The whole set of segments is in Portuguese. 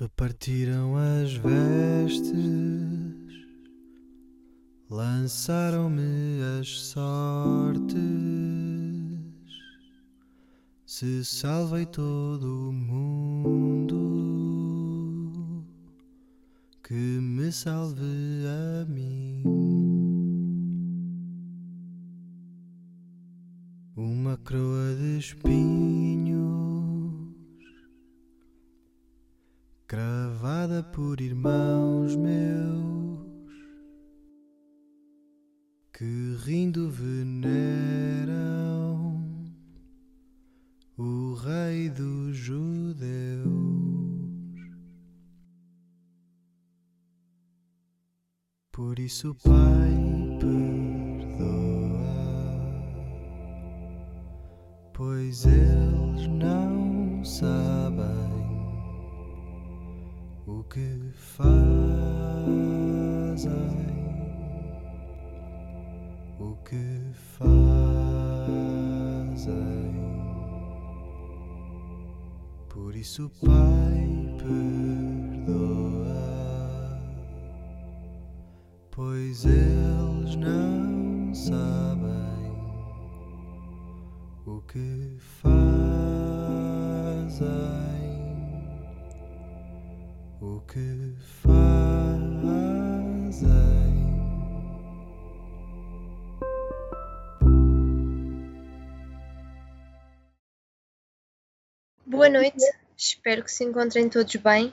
Repartiram as vestes, lançaram-me as sortes. Se salvei todo o mundo, que me salve a mim. Uma coroa de espinhos cravada por irmãos meus que rindo veneram o Rei dos Judeus. Por isso, Pai, perdoa, pois eles não sabem o que fazem, o que fazem. Por isso, Pai, perdoa, pois eles não sabem o que fazem o que fazem. Boa noite, espero que se encontrem todos bem.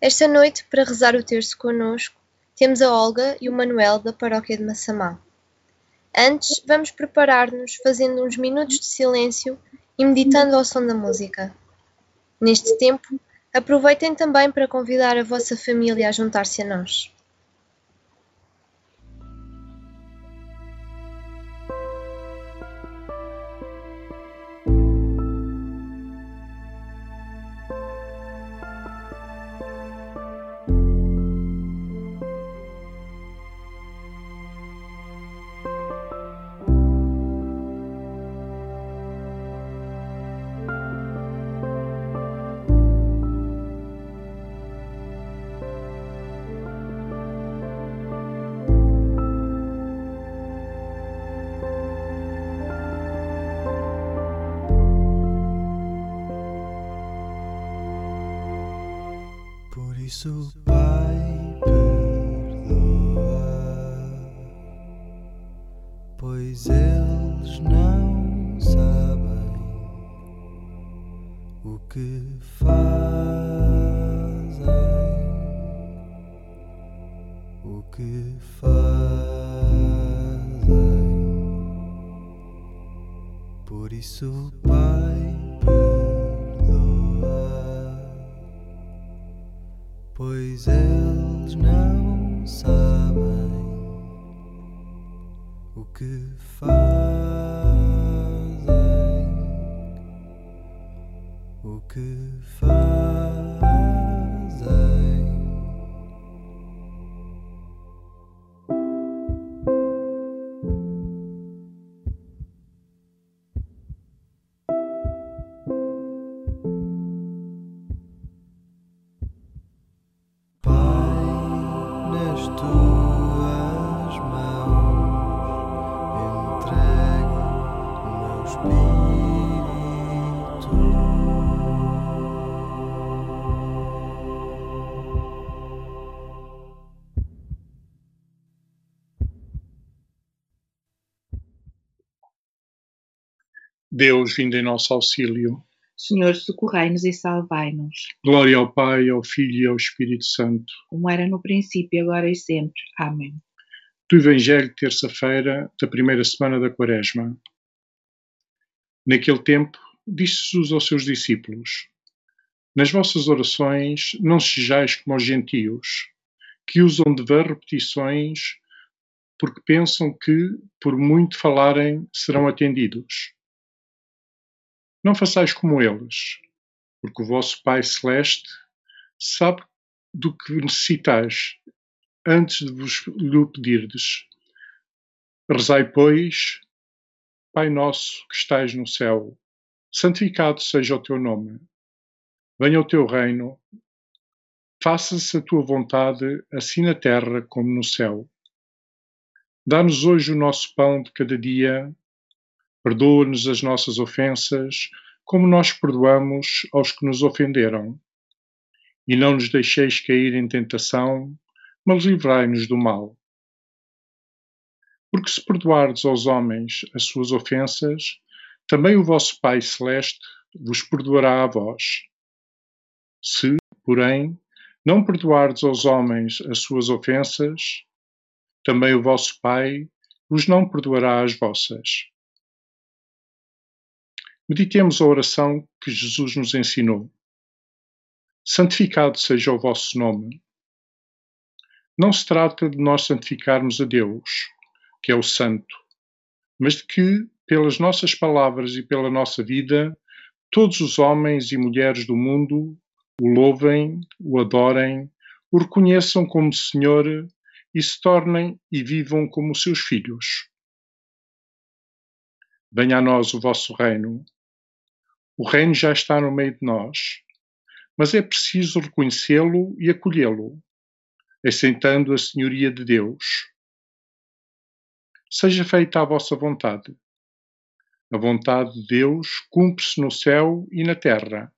Esta noite, para rezar o terço connosco, temos a Olga e o Manuel da Paróquia de Massamá. Antes, vamos preparar-nos fazendo uns minutos de silêncio e meditando ao som da música. Neste tempo, Aproveitem também para convidar a vossa família a juntar-se a nós. Isso, Pai, perdoa, pois eles não sabem o que fazem, o que fazem. Por isso, Deus, vindo em nosso auxílio. Senhor, socorrei-nos e salvai-nos, Glória ao Pai, ao Filho e ao Espírito Santo. como era no princípio, agora e sempre. Amém. Do Evangelho de terça-feira da primeira semana da Quaresma. Naquele tempo, disse Jesus aos seus discípulos: Nas vossas orações não sejais como os gentios, que usam de vãs repetições porque pensam que, por muito falarem, serão atendidos. Não façais como eles, porque o vosso Pai Celeste sabe do que necessitais antes de vos lhe pedirdes. Rezai, pois, Pai nosso que estais no céu, santificado seja o teu nome. Venha o teu reino, Faça-se a tua vontade, assim na terra como no céu. Dá-nos hoje o nosso pão de cada dia. Perdoa-nos as nossas ofensas, como nós perdoamos aos que nos ofenderam. E não nos deixeis cair em tentação, mas livrai-nos do mal. Porque se perdoardes aos homens as suas ofensas, também o vosso Pai Celeste vos perdoará a vós. Se, porém, não perdoardes aos homens as suas ofensas, também o vosso Pai vos não perdoará as vossas. Meditemos a oração que Jesus nos ensinou. Santificado seja o vosso nome. Não se trata de nós santificarmos a Deus, que é o Santo, mas de que, pelas nossas palavras e pela nossa vida, todos os homens e mulheres do mundo o louvem, o adorem, o reconheçam como Senhor e se tornem e vivam como seus filhos. Venha a nós o vosso reino. O reino já está no meio de nós, mas é preciso reconhecê-lo e acolhê-lo, aceitando a senhoria de Deus. Seja feita a vossa vontade. A vontade de Deus cumpre-se no céu e na terra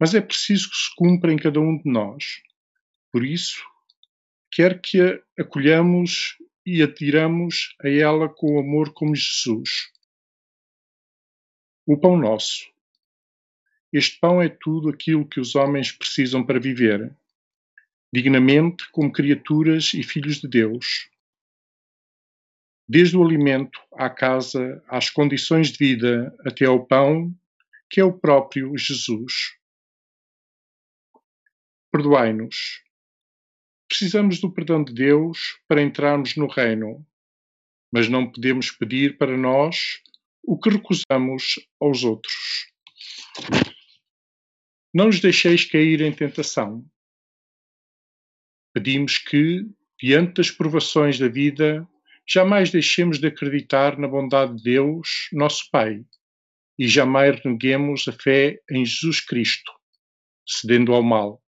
mas é preciso que se cumpra em cada um de nós. Por isso, quer que a acolhamos e atiramos a ela com amor como Jesus. O pão nosso. Este pão é tudo aquilo que os homens precisam para viver, dignamente como criaturas e filhos de Deus. Desde o alimento à casa, às condições de vida, até ao pão, que é o próprio Jesus. Perdoai-nos. Precisamos do perdão de Deus para entrarmos no reino, mas não podemos pedir para nós o que recusamos aos outros. Não nos deixeis cair em tentação. Pedimos que, diante das provações da vida, jamais deixemos de acreditar na bondade de Deus, nosso Pai, e jamais reneguemos a fé em Jesus Cristo, cedendo ao mal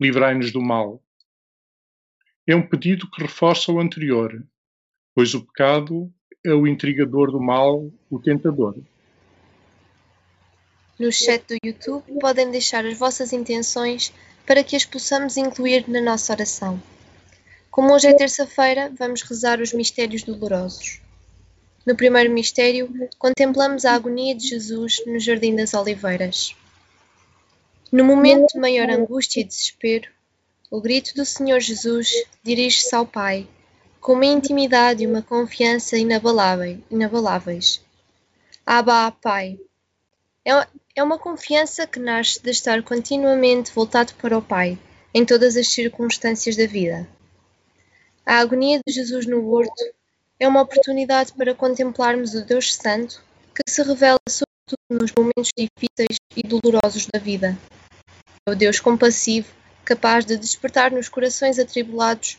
livrai-nos do mal. É um pedido que reforça o anterior, pois o pecado é o intrigador do mal, o tentador. No chat do YouTube podem deixar as vossas intenções para que as possamos incluir na nossa oração. Como hoje é terça-feira, vamos rezar os mistérios dolorosos. No primeiro mistério, contemplamos a agonia de Jesus no Jardim das Oliveiras. No momento de maior angústia e desespero, o grito do Senhor Jesus dirige-se ao Pai, com uma intimidade e uma confiança inabaláveis. Abba, Pai. É, é uma confiança que nasce de estar continuamente voltado para o Pai, em todas as circunstâncias da vida. A agonia de Jesus no horto é uma oportunidade para contemplarmos o Deus Santo que se revela sobretudo nos momentos difíceis e dolorosos da vida. É o Deus compassivo, capaz de despertar nos corações atribulados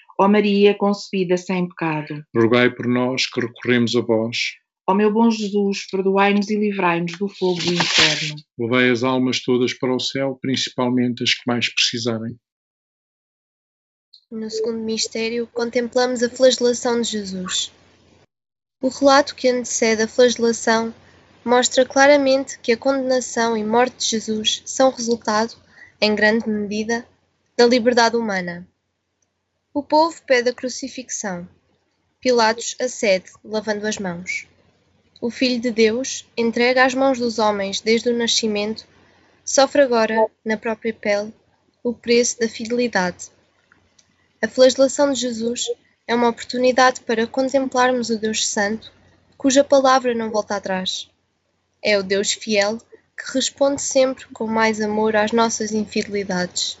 Ó Maria, concebida sem pecado. Rogai por nós que recorremos a vós. Ó meu bom Jesus, perdoai-nos e livrai-nos do fogo do inferno. Levai as almas todas para o céu, principalmente as que mais precisarem. No segundo mistério, contemplamos a flagelação de Jesus. O relato que antecede a flagelação mostra claramente que a condenação e morte de Jesus são resultado, em grande medida, da liberdade humana. O povo pede a crucifixão. Pilatos acede, lavando as mãos. O Filho de Deus, entregue às mãos dos homens desde o nascimento, sofre agora, na própria pele, o preço da fidelidade. A flagelação de Jesus é uma oportunidade para contemplarmos o Deus Santo, cuja palavra não volta atrás. É o Deus fiel que responde sempre com mais amor às nossas infidelidades.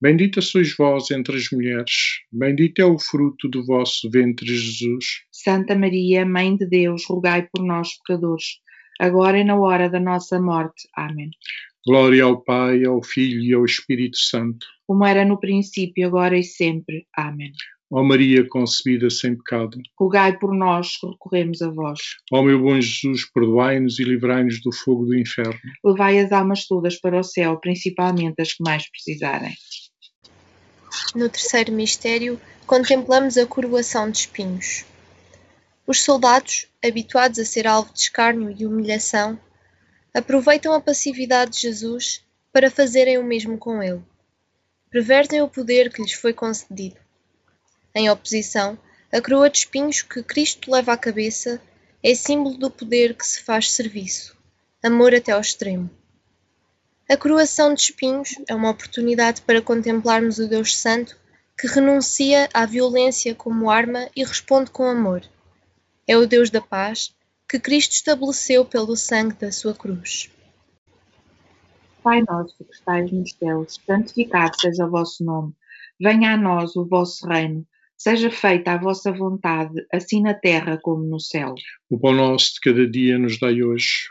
Bendita sois vós entre as mulheres, bendito é o fruto do vosso ventre, Jesus. Santa Maria, Mãe de Deus, rogai por nós, pecadores, agora e na hora da nossa morte. Amém. Glória ao Pai, ao Filho e ao Espírito Santo. Como era no princípio, agora e sempre. Amém. Ó Maria concebida sem pecado, Rogai por nós que recorremos a vós. ó meu bom Jesus, perdoai-nos e livrai-nos do fogo do inferno. Levai as almas todas para o céu, principalmente as que mais precisarem. No terceiro mistério, contemplamos a coroação de espinhos. Os soldados, habituados a ser alvo de escárnio e humilhação, aproveitam a passividade de Jesus para fazerem o mesmo com ele. Pervertem o poder que lhes foi concedido. Em oposição, a coroa de espinhos que Cristo leva à cabeça é símbolo do poder que se faz serviço, amor até ao extremo. A coroação de espinhos é uma oportunidade para contemplarmos o Deus Santo que renuncia à violência como arma e responde com amor. É o Deus da paz que Cristo estabeleceu pelo sangue da sua cruz. Pai nosso que estais nos céus, santificado seja o vosso nome. Venha a nós o vosso reino. Seja feita a vossa vontade, assim na terra como no céu. O pão nosso de cada dia nos dai hoje.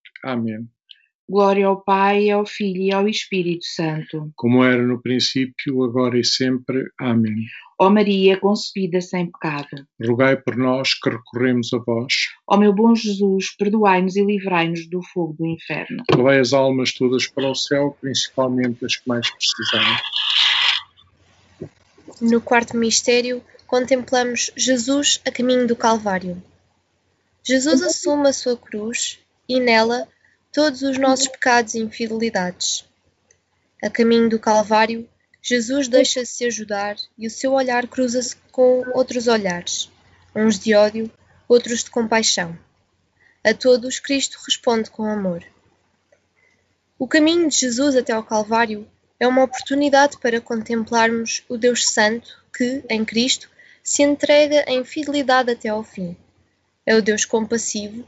Amém. Glória ao Pai, ao Filho e ao Espírito Santo. como era no princípio, agora e sempre. Amém. Ó Maria, concebida sem pecado. Rogai por nós que recorremos a vós. Ó meu bom Jesus, perdoai-nos e livrai-nos do fogo do inferno. Levai as almas todas para o céu, principalmente as que mais precisarem. No quarto mistério, contemplamos Jesus a caminho do Calvário. Jesus assume a sua cruz e nela todos os nossos pecados e infidelidades. A caminho do Calvário, Jesus deixa-se ajudar e o seu olhar cruza-se com outros olhares, uns de ódio, outros de compaixão. A todos, Cristo responde com amor. O caminho de Jesus até ao Calvário é uma oportunidade para contemplarmos o Deus Santo que, em Cristo, se entrega em fidelidade até ao fim. É o Deus compassivo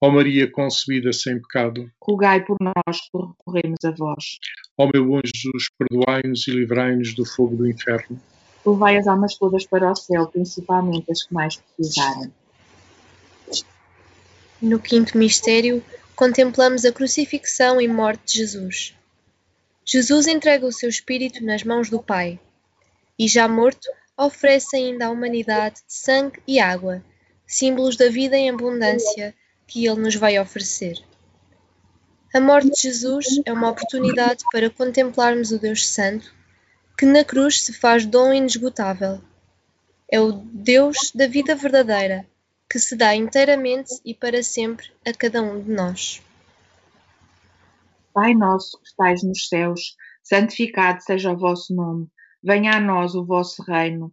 Ó Maria concebida sem pecado, Rogai por nós que recorremos a vós. ó meu bom Jesus, perdoai-nos e livrai-nos do fogo do inferno. Levai as almas todas para o céu, principalmente as que mais precisarem. No quinto mistério, contemplamos a crucifixão e morte de Jesus. Jesus entrega o seu espírito nas mãos do Pai e, já morto, oferece ainda à humanidade sangue e água, símbolos da vida em abundância que ele nos vai oferecer. A morte de Jesus é uma oportunidade para contemplarmos o Deus Santo, que na cruz se faz dom inesgotável. É o Deus da vida verdadeira, que se dá inteiramente e para sempre a cada um de nós. Pai nosso que estais nos céus, santificado seja o vosso nome. Venha a nós o vosso reino,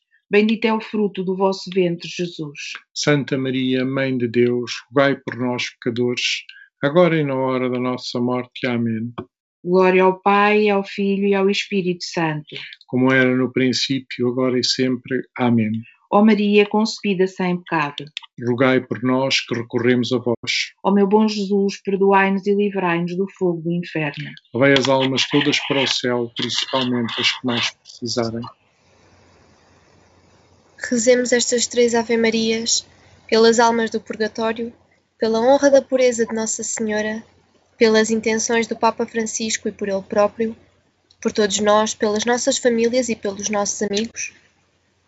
bendito é o fruto do vosso ventre, Jesus. Santa Maria, Mãe de Deus, rogai por nós, pecadores, agora e na hora da nossa morte. Amém. Glória ao Pai, ao Filho e ao Espírito Santo. Como era no princípio, agora e sempre. Amém. Ó Maria concebida sem pecado. Rogai por nós que recorremos a vós. Ó meu bom Jesus, perdoai-nos e livrai-nos do fogo do inferno. Levai as almas todas para o céu, principalmente as que mais precisarem. Rezemos estas três Ave-Marias pelas almas do purgatório, pela honra da pureza de Nossa Senhora, pelas intenções do Papa Francisco e por ele próprio, por todos nós, pelas nossas famílias e pelos nossos amigos,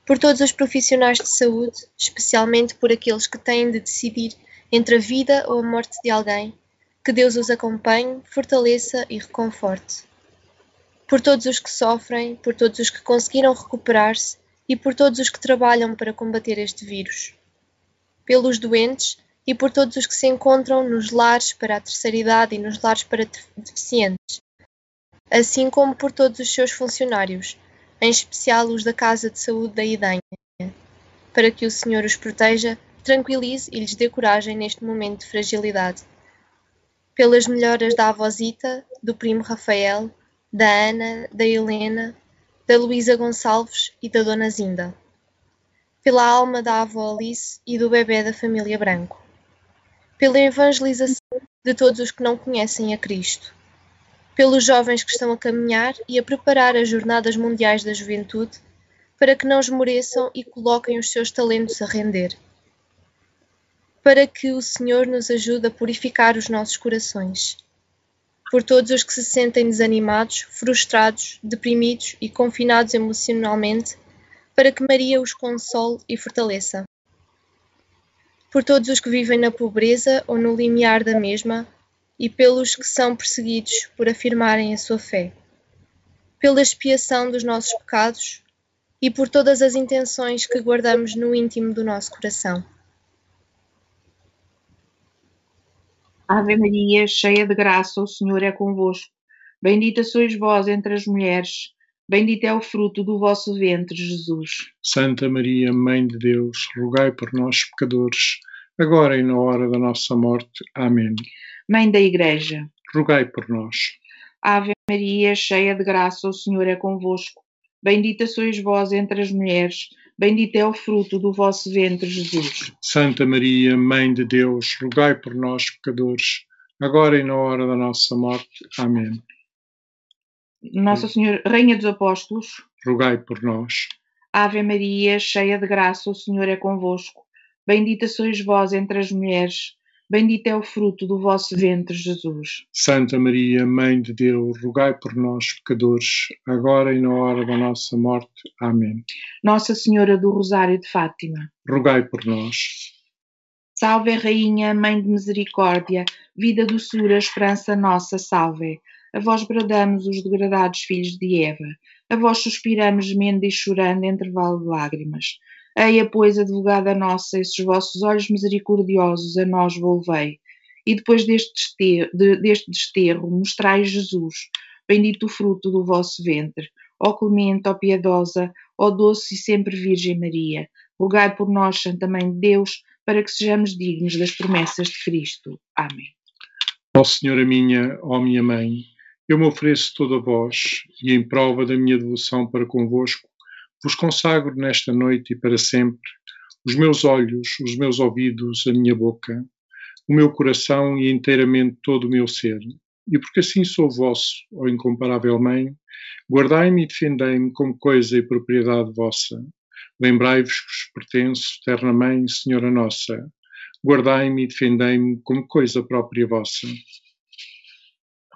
por todos os profissionais de saúde, especialmente por aqueles que têm de decidir entre a vida ou a morte de alguém, que Deus os acompanhe, fortaleça e reconforte. Por todos os que sofrem, por todos os que conseguiram recuperar-se e por todos os que trabalham para combater este vírus. Pelos doentes e por todos os que se encontram nos lares para a terceira idade e nos lares para deficientes, assim como por todos os seus funcionários, em especial os da Casa de Saúde da Idenha, para que o Senhor os proteja, tranquilize e lhes dê coragem neste momento de fragilidade. Pelas melhoras da avózita, do primo Rafael, da Ana, da Helena, da Luísa Gonçalves e da Dona Zinda. Pela alma da avó Alice e do bebê da família Branco. Pela evangelização de todos os que não conhecem a Cristo. Pelos jovens que estão a caminhar e a preparar as Jornadas Mundiais da Juventude para que não esmoreçam e coloquem os seus talentos a render. Para que o Senhor nos ajude a purificar os nossos corações por todos os que se sentem desanimados, frustrados, deprimidos e confinados emocionalmente, para que Maria os console e fortaleça. Por todos os que vivem na pobreza ou no limiar da mesma, e pelos que são perseguidos por afirmarem a sua fé. Pela expiação dos nossos pecados e por todas as intenções que guardamos no íntimo do nosso coração. Ave Maria, cheia de graça, o Senhor é convosco. Bendita sois vós entre as mulheres, bendito é o fruto do vosso ventre, Jesus. Santa Maria, Mãe de Deus, rogai por nós, pecadores, agora e na hora da nossa morte. Amém. Mãe da Igreja, rogai por nós. Ave Maria, cheia de graça, o Senhor é convosco. Bendita sois vós entre as mulheres, bendito é o fruto do vosso ventre, Jesus. Santa Maria, Mãe de Deus, rogai por nós, pecadores, agora e na hora da nossa morte. Amém. Nossa Senhora, Rainha dos Apóstolos, rogai por nós. Ave Maria, cheia de graça, o Senhor é convosco. Bendita sois vós entre as mulheres, bendito é o fruto do vosso ventre, Jesus. Santa Maria, Mãe de Deus, rogai por nós, pecadores, agora e na hora da nossa morte. Amém. Nossa Senhora do Rosário de Fátima, rogai por nós. Salve, Rainha, Mãe de Misericórdia, vida, doçura, esperança nossa, salve. A vós bradamos os degradados filhos de Eva, a vós suspiramos gemendo e chorando entre vale de lágrimas. Eia, pois, advogada nossa, esses vossos olhos misericordiosos a nós volvei. E depois deste desterro, de, deste desterro mostrai Jesus, bendito o fruto do vosso ventre. Ó clemente, ó piedosa, ó doce e sempre Virgem Maria, rogai por nós, Santa Mãe de Deus, para que sejamos dignos das promessas de Cristo. Amém. Ó Senhora minha, ó minha Mãe, eu me ofereço toda a vós e, em prova da minha devoção para convosco, vos consagro nesta noite e para sempre os meus olhos, os meus ouvidos, a minha boca, o meu coração e inteiramente todo o meu ser. E porque assim sou vosso, ó incomparável Mãe, guardai-me e defendei-me como coisa e propriedade vossa. Lembrai-vos que vos pertenço, terna Mãe, Senhora Nossa. Guardai-me e defendei-me como coisa própria vossa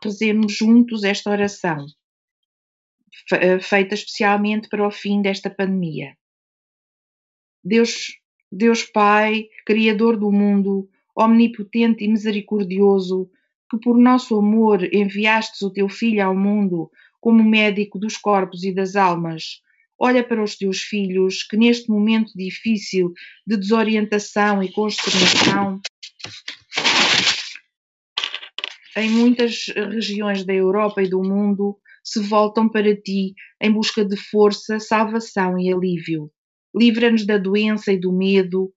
rezemos juntos esta oração, feita especialmente para o fim desta pandemia. Deus, Deus Pai, Criador do mundo, omnipotente e misericordioso, que por nosso amor enviastes o teu Filho ao mundo como médico dos corpos e das almas, olha para os teus filhos que neste momento difícil de desorientação e consternação em muitas regiões da Europa e do mundo se voltam para ti em busca de força, salvação e alívio. Livra-nos da doença e do medo,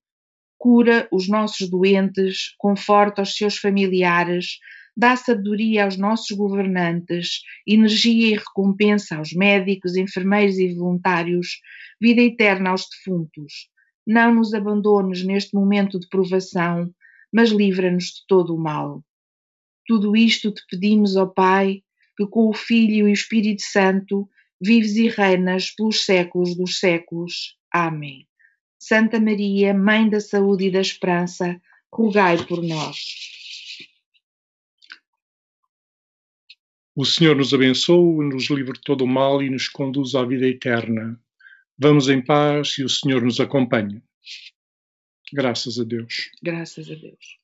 cura os nossos doentes, conforta os seus familiares, dá sabedoria aos nossos governantes, energia e recompensa aos médicos, enfermeiros e voluntários, vida eterna aos defuntos. Não nos abandones neste momento de provação, mas livra-nos de todo o mal. Tudo isto te pedimos, ó Pai, que com o Filho e o Espírito Santo vives e reinas pelos séculos dos séculos. Amém. Santa Maria, Mãe da Saúde e da Esperança, rogai por nós. O Senhor nos abençoe, nos livre de todo o mal e nos conduz à vida eterna. Vamos em paz e o Senhor nos acompanha. Graças a Deus. Graças a Deus.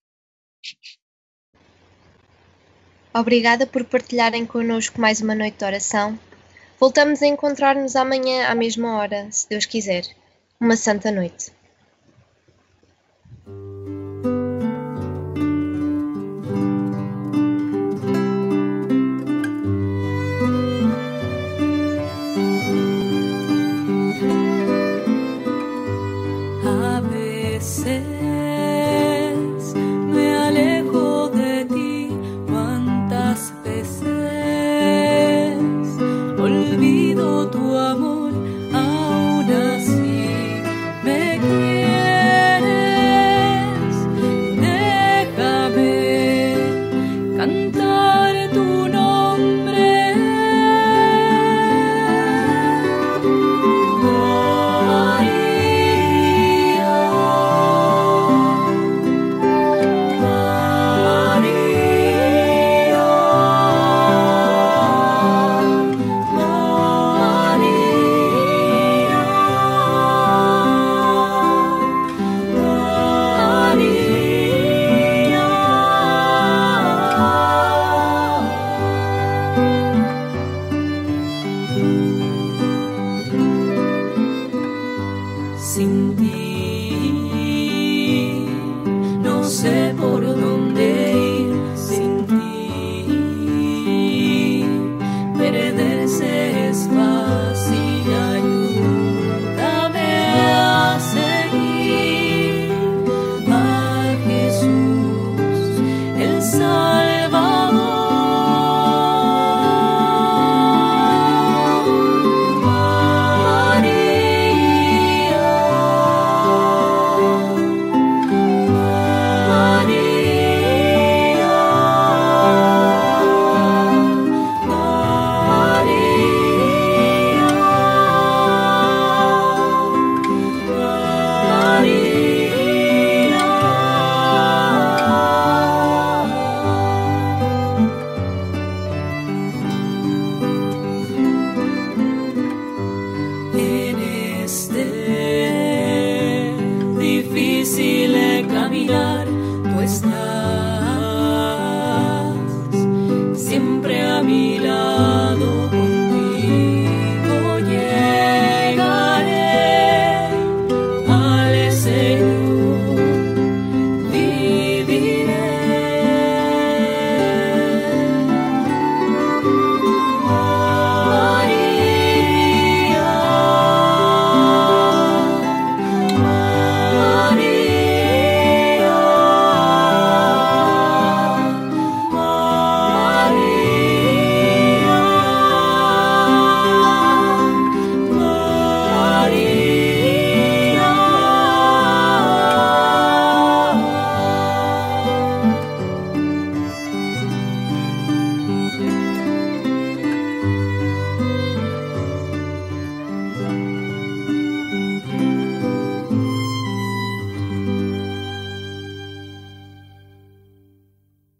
Obrigada por partilharem connosco mais uma noite de oração. Voltamos a encontrar-nos amanhã à mesma hora, se Deus quiser. Uma santa noite.